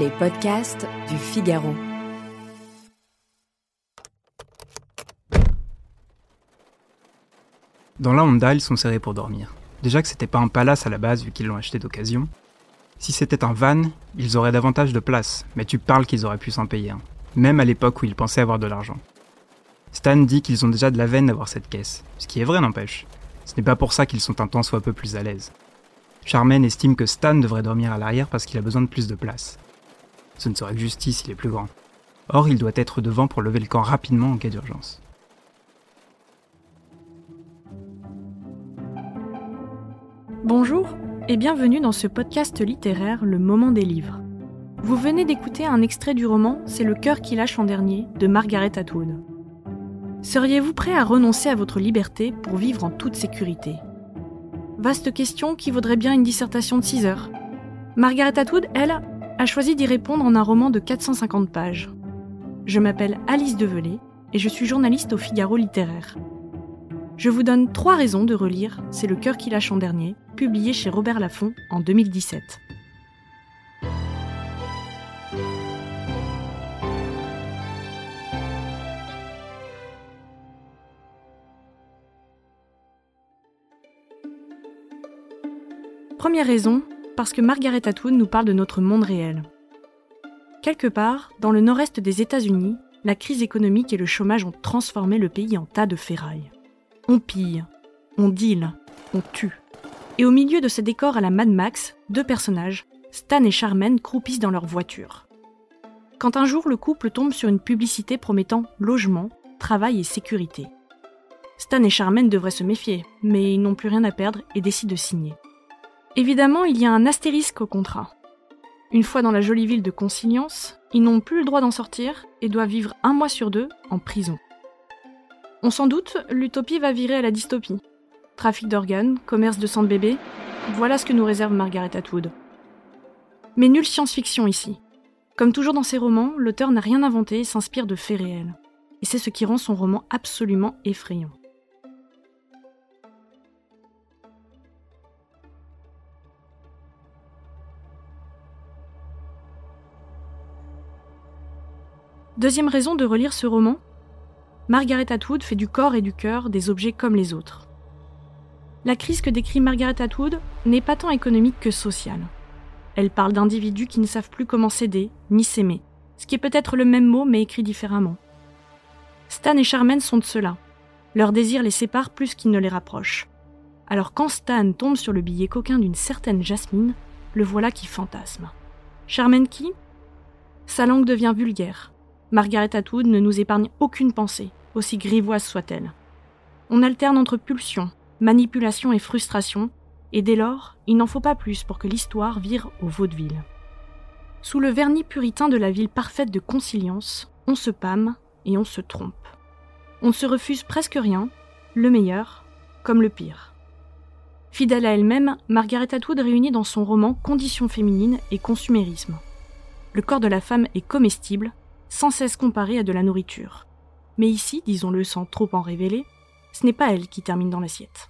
Les podcasts du Figaro. Dans la Honda, ils sont serrés pour dormir. Déjà que c'était pas un palace à la base vu qu'ils l'ont acheté d'occasion. Si c'était un van, ils auraient davantage de place, mais tu parles qu'ils auraient pu s'en payer un. Même à l'époque où ils pensaient avoir de l'argent. Stan dit qu'ils ont déjà de la veine d'avoir cette caisse, ce qui est vrai n'empêche. Ce n'est pas pour ça qu'ils sont un tant soit peu plus à l'aise. Charmaine estime que Stan devrait dormir à l'arrière parce qu'il a besoin de plus de place. Ce ne serait que justice, il est plus grand. Or, il doit être devant pour lever le camp rapidement en cas d'urgence. Bonjour et bienvenue dans ce podcast littéraire Le Moment des livres. Vous venez d'écouter un extrait du roman C'est le cœur qui lâche en dernier de Margaret Atwood. Seriez-vous prêt à renoncer à votre liberté pour vivre en toute sécurité? Vaste question qui vaudrait bien une dissertation de 6 heures. Margaret Atwood, elle, a choisi d'y répondre en un roman de 450 pages. Je m'appelle Alice Develay et je suis journaliste au Figaro littéraire. Je vous donne trois raisons de relire C'est le cœur qui lâche en dernier, publié chez Robert Laffont en 2017. Première raison, parce que Margaret Atwood nous parle de notre monde réel. Quelque part, dans le nord-est des États-Unis, la crise économique et le chômage ont transformé le pays en tas de ferraille. On pille, on deal, on tue. Et au milieu de ce décor à la Mad Max, deux personnages, Stan et Charmaine, croupissent dans leur voiture. Quand un jour le couple tombe sur une publicité promettant logement, travail et sécurité. Stan et Charmaine devraient se méfier, mais ils n'ont plus rien à perdre et décident de signer. Évidemment, il y a un astérisque au contrat. Une fois dans la jolie ville de Consilience, ils n'ont plus le droit d'en sortir et doivent vivre un mois sur deux en prison. On s'en doute, l'utopie va virer à la dystopie. Trafic d'organes, commerce de sang de bébé, voilà ce que nous réserve Margaret Atwood. Mais nulle science-fiction ici. Comme toujours dans ses romans, l'auteur n'a rien inventé et s'inspire de faits réels. Et c'est ce qui rend son roman absolument effrayant. Deuxième raison de relire ce roman, Margaret Atwood fait du corps et du cœur des objets comme les autres. La crise que décrit Margaret Atwood n'est pas tant économique que sociale. Elle parle d'individus qui ne savent plus comment s'aider, ni s'aimer, ce qui est peut-être le même mot mais écrit différemment. Stan et Charmaine sont de cela. Leur désir les sépare plus qu'il ne les rapproche. Alors quand Stan tombe sur le billet coquin d'une certaine Jasmine, le voilà qui fantasme. Charmaine qui? Sa langue devient vulgaire. Margaret Atwood ne nous épargne aucune pensée, aussi grivoise soit-elle. On alterne entre pulsion, manipulation et frustration, et dès lors, il n'en faut pas plus pour que l'histoire vire au vaudeville. Sous le vernis puritain de la ville parfaite de conciliance, on se pâme et on se trompe. On ne se refuse presque rien, le meilleur comme le pire. Fidèle à elle-même, Margaret Atwood réunit dans son roman Conditions féminines et consumérisme. Le corps de la femme est comestible, sans cesse comparé à de la nourriture. Mais ici, disons-le sans trop en révéler, ce n'est pas elle qui termine dans l'assiette.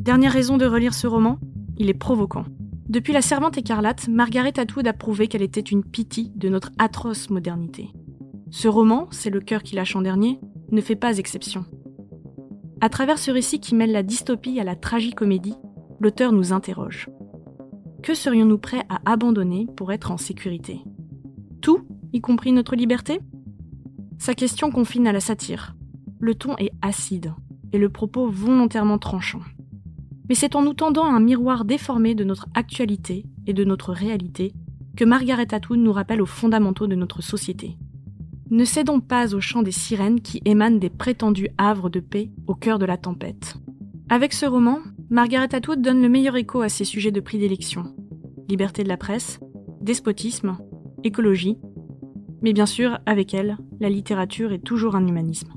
Dernière raison de relire ce roman, il est provoquant. Depuis La Servante écarlate, Margaret Atwood a prouvé qu'elle était une pitié de notre atroce modernité. Ce roman, c'est le cœur qui lâche en dernier, ne fait pas exception. À travers ce récit qui mêle la dystopie à la tragicomédie, l'auteur nous interroge. Que serions-nous prêts à abandonner pour être en sécurité? Tout, y compris notre liberté? Sa question confine à la satire. Le ton est acide et le propos volontairement tranchant. Mais c'est en nous tendant un miroir déformé de notre actualité et de notre réalité que Margaret Atwood nous rappelle aux fondamentaux de notre société. Ne cédons pas au chant des sirènes qui émanent des prétendus havres de paix au cœur de la tempête. Avec ce roman, Margaret Atwood donne le meilleur écho à ses sujets de prédilection. Liberté de la presse, despotisme, écologie, mais bien sûr, avec elle, la littérature est toujours un humanisme.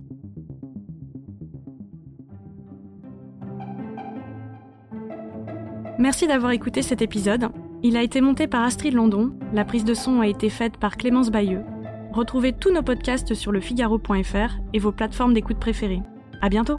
Merci d'avoir écouté cet épisode. Il a été monté par Astrid Landon, la prise de son a été faite par Clémence Bayeux. Retrouvez tous nos podcasts sur lefigaro.fr et vos plateformes d'écoute préférées. À bientôt!